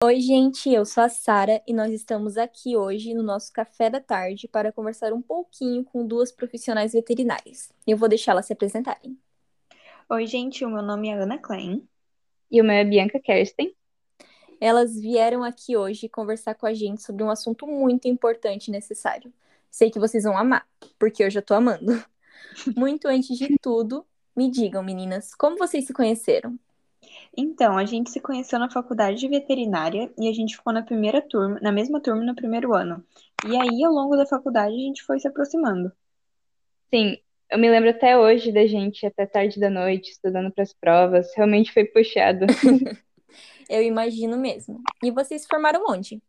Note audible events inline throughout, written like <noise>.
Oi, gente, eu sou a Sara e nós estamos aqui hoje no nosso café da tarde para conversar um pouquinho com duas profissionais veterinárias. Eu vou deixá-las se apresentarem. Oi, gente, o meu nome é Ana Klein. E o meu é Bianca Kersten. Elas vieram aqui hoje conversar com a gente sobre um assunto muito importante e necessário. Sei que vocês vão amar, porque eu já tô amando. <laughs> Muito antes de tudo, me digam, meninas, como vocês se conheceram? Então, a gente se conheceu na faculdade de veterinária e a gente ficou na primeira turma, na mesma turma no primeiro ano. E aí, ao longo da faculdade, a gente foi se aproximando. Sim, eu me lembro até hoje da gente até tarde da noite estudando para as provas. Realmente foi puxado. <laughs> eu imagino mesmo. E vocês se formaram onde?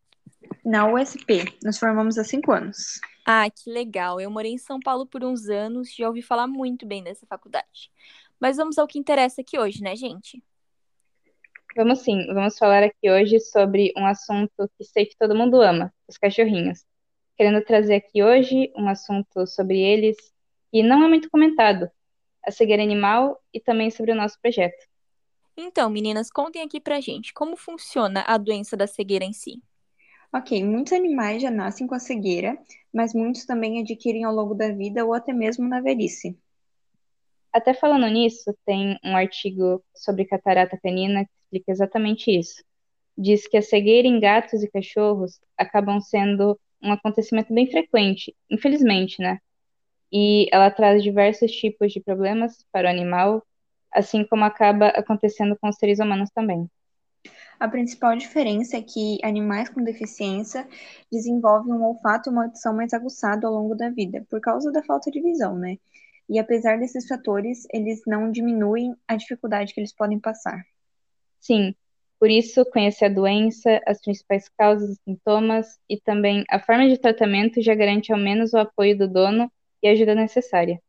Na USP. Nos formamos há cinco anos. Ah, que legal. Eu morei em São Paulo por uns anos, já ouvi falar muito bem dessa faculdade. Mas vamos ao que interessa aqui hoje, né, gente? Vamos sim, vamos falar aqui hoje sobre um assunto que sei que todo mundo ama, os cachorrinhos. Querendo trazer aqui hoje um assunto sobre eles que não é muito comentado, a cegueira animal e também sobre o nosso projeto. Então, meninas, contem aqui pra gente como funciona a doença da cegueira em si. Ok, muitos animais já nascem com a cegueira, mas muitos também adquirem ao longo da vida ou até mesmo na velhice. Até falando nisso, tem um artigo sobre catarata canina que explica exatamente isso. Diz que a cegueira em gatos e cachorros acabam sendo um acontecimento bem frequente, infelizmente, né? E ela traz diversos tipos de problemas para o animal, assim como acaba acontecendo com os seres humanos também. A principal diferença é que animais com deficiência desenvolvem um olfato e uma audição mais aguçado ao longo da vida, por causa da falta de visão, né? E apesar desses fatores, eles não diminuem a dificuldade que eles podem passar. Sim, por isso, conhecer a doença, as principais causas e sintomas e também a forma de tratamento já garante ao menos o apoio do dono e a ajuda necessária.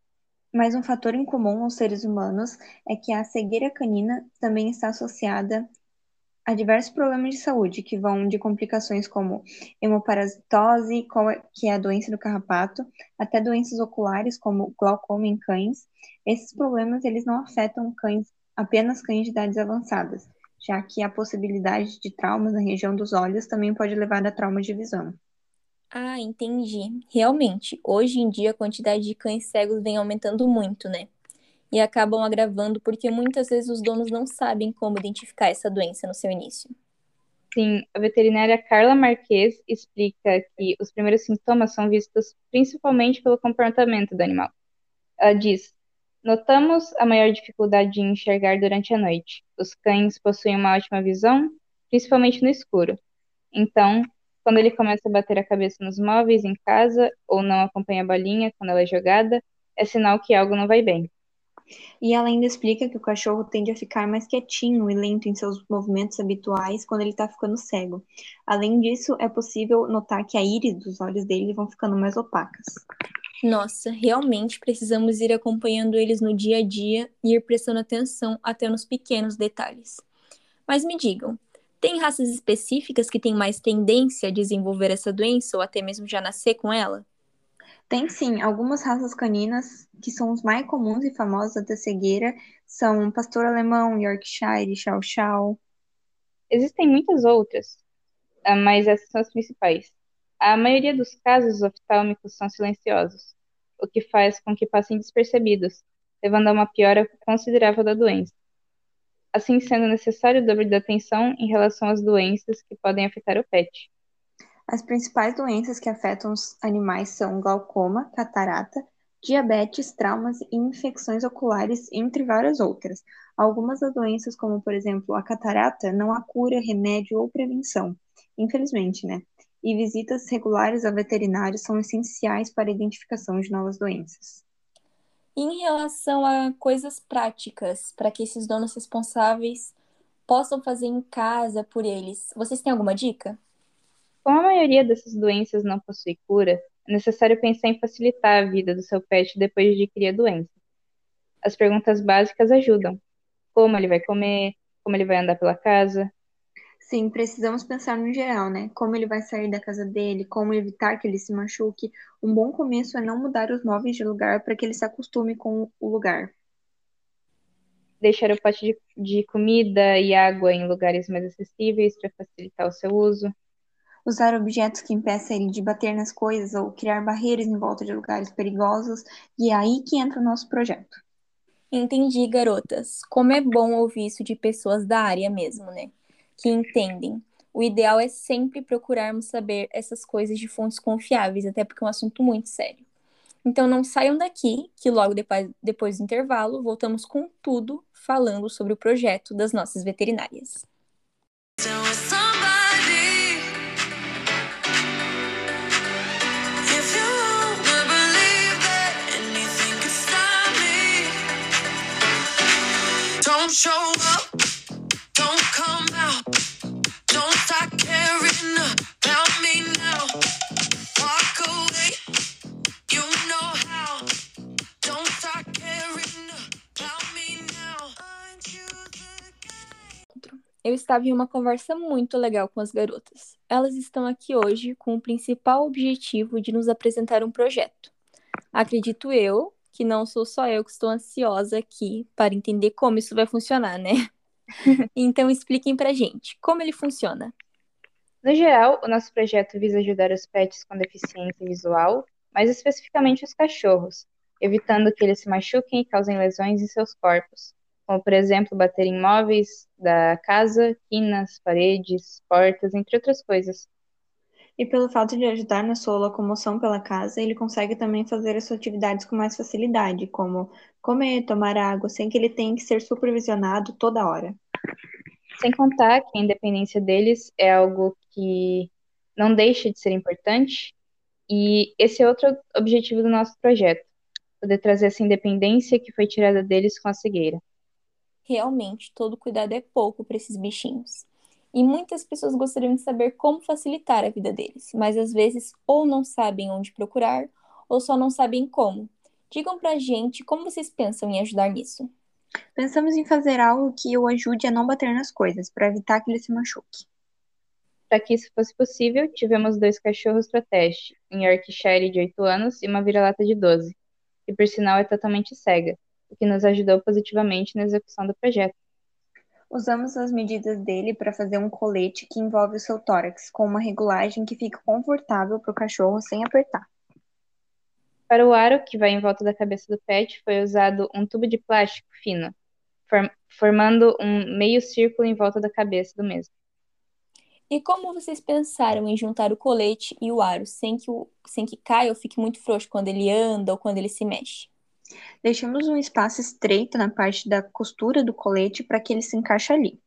Mas um fator em comum aos seres humanos é que a cegueira canina também está associada Há diversos problemas de saúde que vão de complicações como hemoparasitose, que é a doença do carrapato, até doenças oculares como glaucoma em cães. Esses problemas eles não afetam cães, apenas cães de idades avançadas, já que a possibilidade de traumas na região dos olhos também pode levar a trauma de visão. Ah, entendi. Realmente, hoje em dia a quantidade de cães cegos vem aumentando muito, né? e acabam agravando porque muitas vezes os donos não sabem como identificar essa doença no seu início. Sim, a veterinária Carla Marques explica que os primeiros sintomas são vistos principalmente pelo comportamento do animal. Ela diz: Notamos a maior dificuldade de enxergar durante a noite. Os cães possuem uma ótima visão, principalmente no escuro. Então, quando ele começa a bater a cabeça nos móveis em casa ou não acompanha a bolinha quando ela é jogada, é sinal que algo não vai bem. E ela ainda explica que o cachorro tende a ficar mais quietinho e lento em seus movimentos habituais quando ele está ficando cego. Além disso, é possível notar que a íris dos olhos dele vão ficando mais opacas. Nossa, realmente precisamos ir acompanhando eles no dia a dia e ir prestando atenção até nos pequenos detalhes. Mas me digam, tem raças específicas que têm mais tendência a desenvolver essa doença ou até mesmo já nascer com ela? Tem sim, algumas raças caninas que são os mais comuns e famosos da cegueira são pastor alemão, Yorkshire, Chow Chow. Existem muitas outras, ah, mas essas são as principais. A maioria dos casos oftálmicos são silenciosos, o que faz com que passem despercebidos, levando a uma piora considerável da doença. Assim sendo necessário o dobro de atenção em relação às doenças que podem afetar o pet. As principais doenças que afetam os animais são glaucoma, catarata, diabetes, traumas e infecções oculares, entre várias outras. Algumas das doenças, como por exemplo a catarata, não há cura, remédio ou prevenção, infelizmente, né? E visitas regulares a veterinários são essenciais para a identificação de novas doenças. Em relação a coisas práticas, para que esses donos responsáveis possam fazer em casa por eles, vocês têm alguma dica? Como a maioria dessas doenças não possui cura, é necessário pensar em facilitar a vida do seu pet depois de adquirir a doença. As perguntas básicas ajudam. Como ele vai comer, como ele vai andar pela casa. Sim, precisamos pensar no geral, né? Como ele vai sair da casa dele, como evitar que ele se machuque. Um bom começo é não mudar os móveis de lugar para que ele se acostume com o lugar. deixar o pote de, de comida e água em lugares mais acessíveis para facilitar o seu uso. Usar objetos que impeçam ele de bater nas coisas ou criar barreiras em volta de lugares perigosos, e é aí que entra o nosso projeto. Entendi, garotas. Como é bom ouvir isso de pessoas da área mesmo, né? Que entendem. O ideal é sempre procurarmos saber essas coisas de fontes confiáveis, até porque é um assunto muito sério. Então não saiam daqui, que logo depois, depois do intervalo voltamos com tudo falando sobre o projeto das nossas veterinárias. Don't show up, Eu estava em uma conversa muito legal com as garotas. Elas estão aqui hoje com o principal objetivo de nos apresentar um projeto. Acredito eu que não sou só eu que estou ansiosa aqui para entender como isso vai funcionar, né? <laughs> então expliquem pra gente como ele funciona. No geral, o nosso projeto visa ajudar os pets com deficiência visual, mais especificamente os cachorros, evitando que eles se machuquem e causem lesões em seus corpos, como por exemplo bater em móveis da casa, quinas, paredes, portas, entre outras coisas. E pelo fato de ajudar na sua locomoção pela casa, ele consegue também fazer as suas atividades com mais facilidade, como comer, tomar água, sem que ele tenha que ser supervisionado toda hora. Sem contar que a independência deles é algo que não deixa de ser importante, e esse é outro objetivo do nosso projeto, poder trazer essa independência que foi tirada deles com a cegueira. Realmente, todo cuidado é pouco para esses bichinhos. E muitas pessoas gostariam de saber como facilitar a vida deles, mas às vezes ou não sabem onde procurar ou só não sabem como. Digam pra gente como vocês pensam em ajudar nisso. Pensamos em fazer algo que o ajude a não bater nas coisas, para evitar que ele se machuque. Para que isso fosse possível, tivemos dois cachorros para teste, um Yorkshire de 8 anos e uma vira-lata de 12, que por sinal é totalmente cega, o que nos ajudou positivamente na execução do projeto. Usamos as medidas dele para fazer um colete que envolve o seu tórax, com uma regulagem que fica confortável para o cachorro sem apertar. Para o aro que vai em volta da cabeça do pet, foi usado um tubo de plástico fino, formando um meio círculo em volta da cabeça do mesmo. E como vocês pensaram em juntar o colete e o aro sem que, o, sem que caia ou fique muito frouxo quando ele anda ou quando ele se mexe? Deixamos um espaço estreito na parte da costura do colete para que ele se encaixe ali.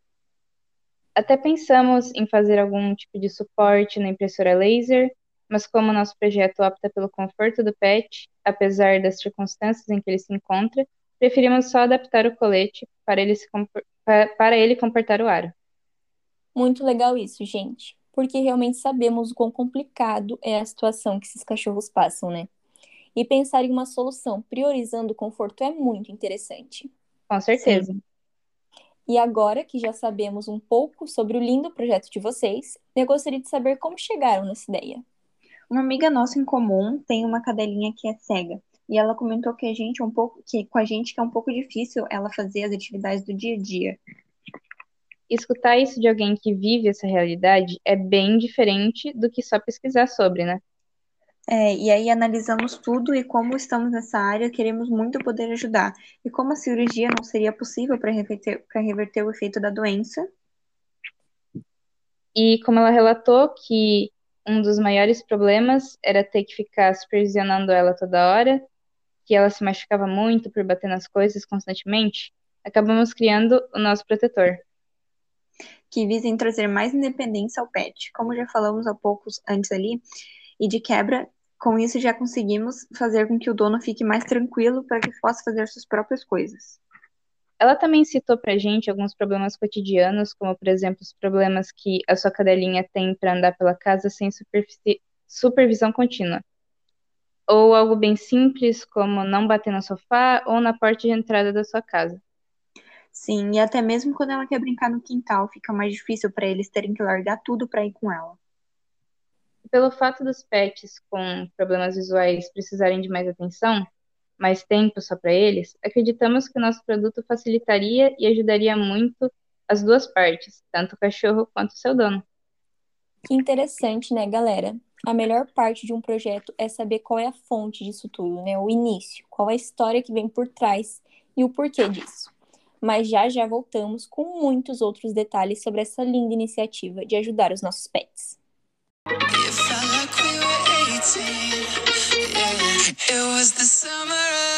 Até pensamos em fazer algum tipo de suporte na impressora laser, mas como nosso projeto opta pelo conforto do pet, apesar das circunstâncias em que ele se encontra, preferimos só adaptar o colete para ele, se para ele comportar o aro. Muito legal isso, gente, porque realmente sabemos o quão complicado é a situação que esses cachorros passam, né? E pensar em uma solução priorizando o conforto é muito interessante. Com certeza. Sim. E agora que já sabemos um pouco sobre o lindo projeto de vocês, eu gostaria de saber como chegaram nessa ideia. Uma amiga nossa em comum tem uma cadelinha que é cega. E ela comentou que a gente é um pouco que com a gente que é um pouco difícil ela fazer as atividades do dia a dia. Escutar isso de alguém que vive essa realidade é bem diferente do que só pesquisar sobre, né? É, e aí analisamos tudo e como estamos nessa área, queremos muito poder ajudar. E como a cirurgia não seria possível para reverter, reverter o efeito da doença. E como ela relatou que um dos maiores problemas era ter que ficar supervisionando ela toda hora, que ela se machucava muito por bater nas coisas constantemente, acabamos criando o nosso protetor. Que visa trazer mais independência ao pet. Como já falamos há poucos antes ali, e de quebra, com isso já conseguimos fazer com que o dono fique mais tranquilo para que possa fazer suas próprias coisas. Ela também citou para a gente alguns problemas cotidianos, como por exemplo os problemas que a sua cadelinha tem para andar pela casa sem supervisão contínua. Ou algo bem simples, como não bater no sofá ou na porta de entrada da sua casa. Sim, e até mesmo quando ela quer brincar no quintal, fica mais difícil para eles terem que largar tudo para ir com ela pelo fato dos pets com problemas visuais precisarem de mais atenção, mais tempo só para eles, acreditamos que o nosso produto facilitaria e ajudaria muito as duas partes, tanto o cachorro quanto o seu dono. Que interessante, né, galera? A melhor parte de um projeto é saber qual é a fonte disso tudo, né? O início, qual é a história que vem por trás e o porquê disso. Mas já já voltamos com muitos outros detalhes sobre essa linda iniciativa de ajudar os nossos pets. It was the summer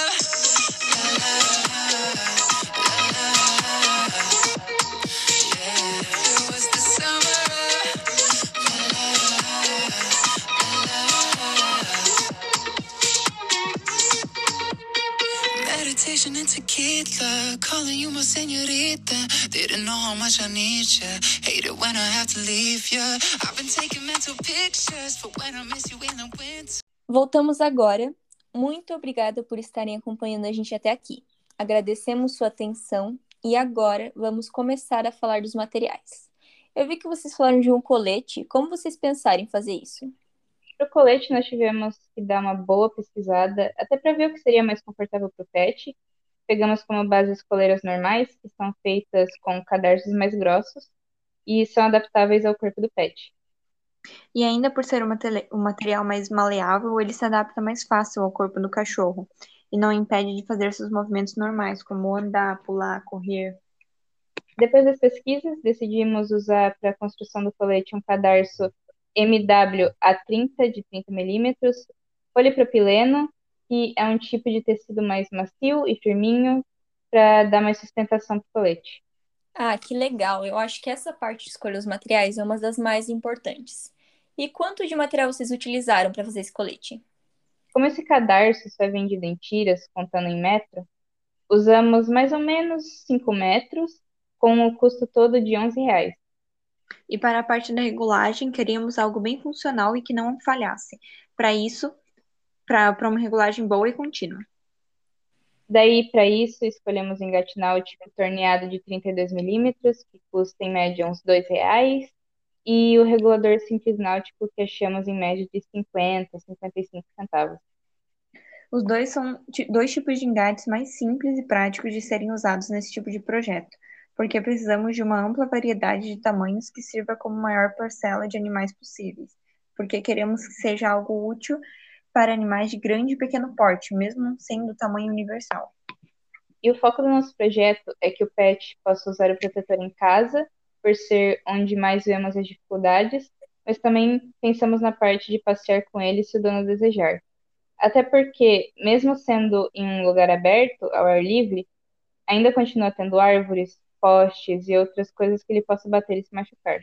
and tequila, calling you my senorita. Didn't know how much I need you. Hate it when I have to leave you. I've been taking mental pictures for when I miss you in the winter. Voltamos agora. Muito obrigada por estarem acompanhando a gente até aqui. Agradecemos sua atenção e agora vamos começar a falar dos materiais. Eu vi que vocês falaram de um colete. Como vocês pensaram em fazer isso? Para o colete, nós tivemos que dar uma boa pesquisada, até para ver o que seria mais confortável para o pet. Pegamos como base as coleiras normais, que são feitas com cadarços mais grossos e são adaptáveis ao corpo do pet. E ainda por ser um material mais maleável, ele se adapta mais fácil ao corpo do cachorro e não impede de fazer seus movimentos normais, como andar, pular, correr. Depois das pesquisas, decidimos usar para a construção do colete um cadarço MW A30 de 30 milímetros, polipropileno, que é um tipo de tecido mais macio e firminho para dar mais sustentação para o colete. Ah, que legal! Eu acho que essa parte de escolher os materiais é uma das mais importantes. E quanto de material vocês utilizaram para fazer esse colete? Como esse cadarço só é vendido em tiras, contando em metro, usamos mais ou menos 5 metros, com o custo todo de 11 reais. E para a parte da regulagem, queríamos algo bem funcional e que não falhasse. Para isso, para uma regulagem boa e contínua. Daí, para isso, escolhemos engatinal tipo torneado de 32 milímetros, que custa em média uns R$ reais, e o regulador simples náutico, que achamos em média de 50, 55 centavos. Os dois são dois tipos de engates mais simples e práticos de serem usados nesse tipo de projeto porque precisamos de uma ampla variedade de tamanhos que sirva como maior parcela de animais possíveis, porque queremos que seja algo útil para animais de grande e pequeno porte, mesmo sendo tamanho universal. E o foco do nosso projeto é que o pet possa usar o protetor em casa, por ser onde mais vemos as dificuldades, mas também pensamos na parte de passear com ele se o dono desejar. Até porque, mesmo sendo em um lugar aberto, ao ar livre, ainda continua tendo árvores, postes e outras coisas que ele possa bater e se machucar.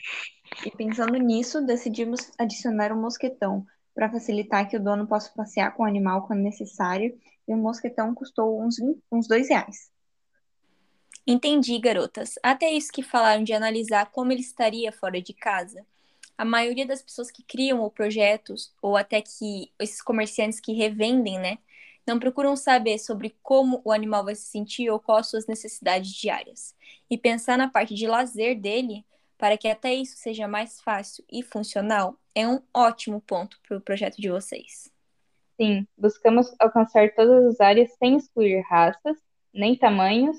E pensando nisso, decidimos adicionar um mosquetão para facilitar que o dono possa passear com o animal quando necessário. E o mosquetão custou uns, 20, uns dois reais. Entendi, garotas. Até isso que falaram de analisar como ele estaria fora de casa. A maioria das pessoas que criam o projetos, ou até que esses comerciantes que revendem, né, não procuram saber sobre como o animal vai se sentir ou quais suas necessidades diárias. E pensar na parte de lazer dele, para que até isso seja mais fácil e funcional, é um ótimo ponto para o projeto de vocês. Sim, buscamos alcançar todas as áreas sem excluir raças, nem tamanhos,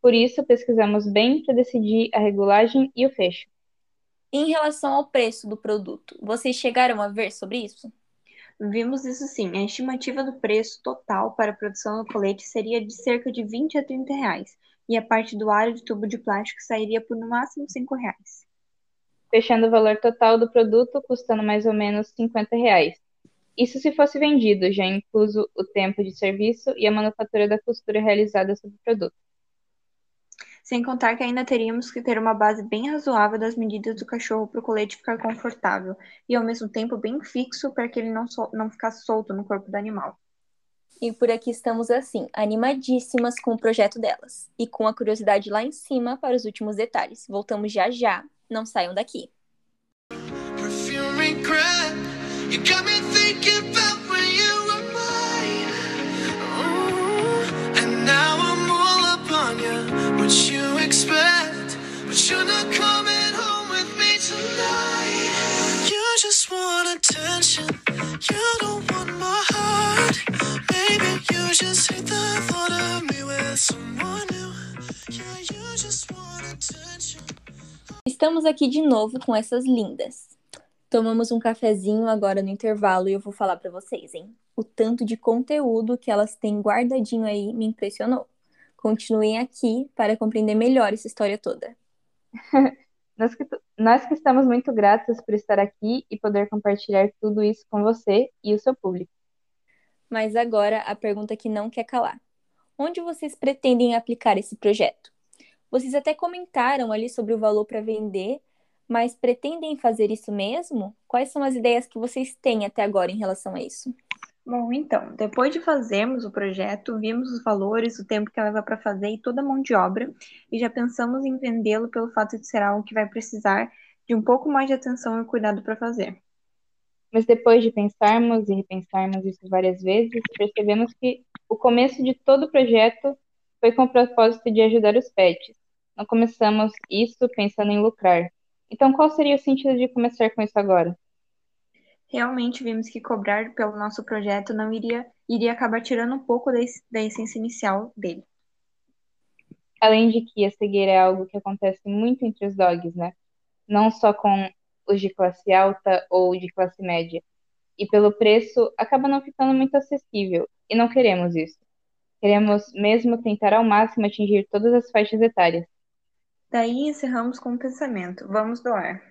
por isso pesquisamos bem para decidir a regulagem e o fecho. Em relação ao preço do produto, vocês chegaram a ver sobre isso? Vimos isso sim. A estimativa do preço total para a produção do colete seria de cerca de 20 a 30 reais, e a parte do aro de tubo de plástico sairia por no máximo 5 reais. Fechando o valor total do produto custando mais ou menos 50 reais. Isso se fosse vendido, já incluso o tempo de serviço e a manufatura da costura realizada sobre o produto sem contar que ainda teríamos que ter uma base bem razoável das medidas do cachorro para o colete ficar confortável e ao mesmo tempo bem fixo para que ele não, so não ficasse solto no corpo do animal. E por aqui estamos assim, animadíssimas com o projeto delas e com a curiosidade lá em cima para os últimos detalhes. Voltamos já já, não saiam daqui. Perfume Estamos aqui de novo com essas lindas. Tomamos um cafezinho agora no intervalo e eu vou falar para vocês, hein? O tanto de conteúdo que elas têm guardadinho aí me impressionou. Continuem aqui para compreender melhor essa história toda. <laughs> nós, que, nós que estamos muito gratas por estar aqui e poder compartilhar tudo isso com você e o seu público. Mas agora a pergunta que não quer calar: onde vocês pretendem aplicar esse projeto? Vocês até comentaram ali sobre o valor para vender, mas pretendem fazer isso mesmo? Quais são as ideias que vocês têm até agora em relação a isso? Bom, então, depois de fazermos o projeto, vimos os valores, o tempo que leva para fazer e toda a mão de obra, e já pensamos em vendê-lo pelo fato de ser algo que vai precisar de um pouco mais de atenção e cuidado para fazer. Mas depois de pensarmos e repensarmos isso várias vezes, percebemos que o começo de todo o projeto foi com o propósito de ajudar os pets. Não começamos isso pensando em lucrar. Então, qual seria o sentido de começar com isso agora? Realmente vimos que cobrar pelo nosso projeto não iria, iria acabar tirando um pouco da, essência inicial dele. Além de que a cegueira é algo que acontece muito entre os dogs, né? Não só com os de classe alta ou de classe média. E pelo preço, acaba não ficando muito acessível. E não queremos isso. Queremos mesmo tentar ao máximo atingir todas as faixas etárias. Daí encerramos com um pensamento: vamos doar.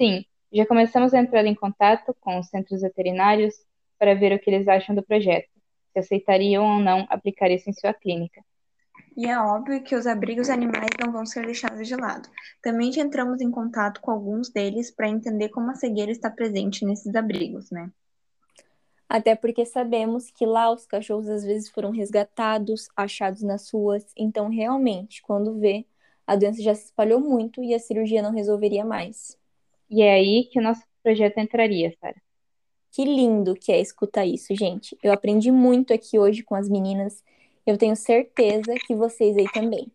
Sim, já começamos a entrar em contato com os centros veterinários para ver o que eles acham do projeto, se aceitariam ou não aplicar isso em sua clínica. E é óbvio que os abrigos animais não vão ser deixados de lado. Também já entramos em contato com alguns deles para entender como a cegueira está presente nesses abrigos, né? Até porque sabemos que lá os cachorros às vezes foram resgatados, achados nas ruas, então realmente, quando vê, a doença já se espalhou muito e a cirurgia não resolveria mais. E é aí que o nosso projeto entraria, Sara. Que lindo que é escutar isso, gente. Eu aprendi muito aqui hoje com as meninas. Eu tenho certeza que vocês aí também.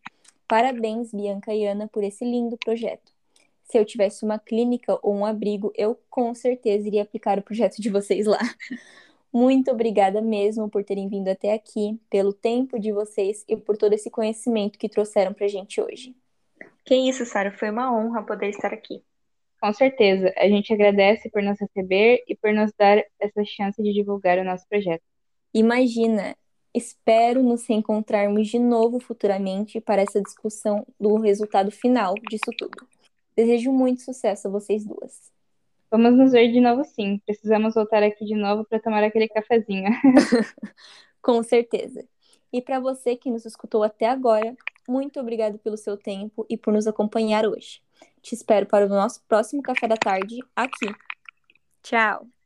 Parabéns, Bianca e Ana, por esse lindo projeto. Se eu tivesse uma clínica ou um abrigo, eu com certeza iria aplicar o projeto de vocês lá. <laughs> Muito obrigada mesmo por terem vindo até aqui, pelo tempo de vocês e por todo esse conhecimento que trouxeram pra gente hoje. Que isso, Sara, foi uma honra poder estar aqui. Com certeza, a gente agradece por nos receber e por nos dar essa chance de divulgar o nosso projeto. Imagina, espero nos reencontrarmos de novo futuramente para essa discussão do resultado final disso tudo. Desejo muito sucesso a vocês duas. Vamos nos ver de novo sim. Precisamos voltar aqui de novo para tomar aquele cafezinho. <laughs> Com certeza. E para você que nos escutou até agora, muito obrigado pelo seu tempo e por nos acompanhar hoje. Te espero para o nosso próximo café da tarde aqui. Tchau!